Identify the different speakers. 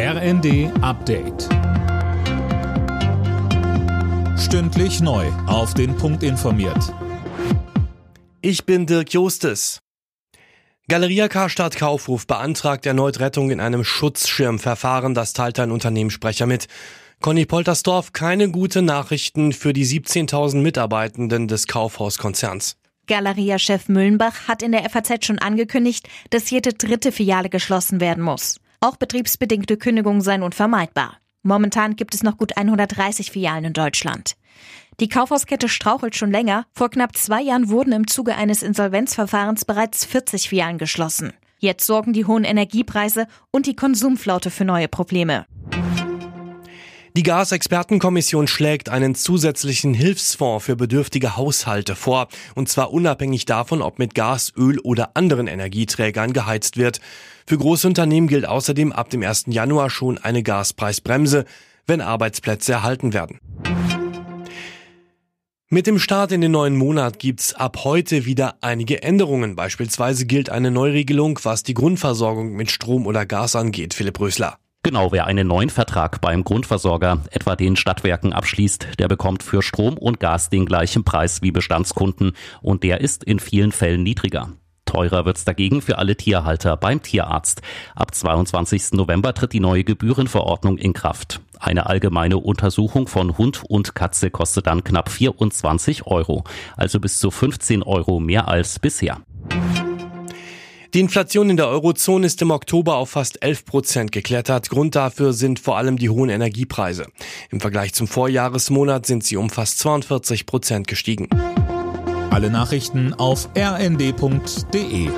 Speaker 1: RND Update. Stündlich neu. Auf den Punkt informiert.
Speaker 2: Ich bin Dirk Jostes. Galeria Karstadt Kaufhof beantragt erneut Rettung in einem Schutzschirmverfahren, das teilte ein Unternehmenssprecher mit. Conny Poltersdorf, keine gute Nachrichten für die 17.000 Mitarbeitenden des Kaufhauskonzerns.
Speaker 3: Galeria-Chef Müllenbach hat in der FAZ schon angekündigt, dass jede dritte Filiale geschlossen werden muss. Auch betriebsbedingte Kündigungen seien unvermeidbar. Momentan gibt es noch gut 130 Filialen in Deutschland. Die Kaufhauskette strauchelt schon länger. Vor knapp zwei Jahren wurden im Zuge eines Insolvenzverfahrens bereits 40 Filialen geschlossen. Jetzt sorgen die hohen Energiepreise und die Konsumflaute für neue Probleme.
Speaker 2: Die Gasexpertenkommission schlägt einen zusätzlichen Hilfsfonds für bedürftige Haushalte vor, und zwar unabhängig davon, ob mit Gas, Öl oder anderen Energieträgern geheizt wird. Für Großunternehmen gilt außerdem ab dem 1. Januar schon eine Gaspreisbremse, wenn Arbeitsplätze erhalten werden. Mit dem Start in den neuen Monat gibt's ab heute wieder einige Änderungen. Beispielsweise gilt eine Neuregelung, was die Grundversorgung mit Strom oder Gas angeht. Philipp Rösler.
Speaker 4: Genau, wer einen neuen Vertrag beim Grundversorger, etwa den Stadtwerken, abschließt, der bekommt für Strom und Gas den gleichen Preis wie Bestandskunden und der ist in vielen Fällen niedriger. Teurer wird's dagegen für alle Tierhalter beim Tierarzt. Ab 22. November tritt die neue Gebührenverordnung in Kraft. Eine allgemeine Untersuchung von Hund und Katze kostet dann knapp 24 Euro, also bis zu 15 Euro mehr als bisher.
Speaker 2: Die Inflation in der Eurozone ist im Oktober auf fast 11 Prozent geklettert. Grund dafür sind vor allem die hohen Energiepreise. Im Vergleich zum Vorjahresmonat sind sie um fast 42 Prozent gestiegen.
Speaker 1: Alle Nachrichten auf rnd.de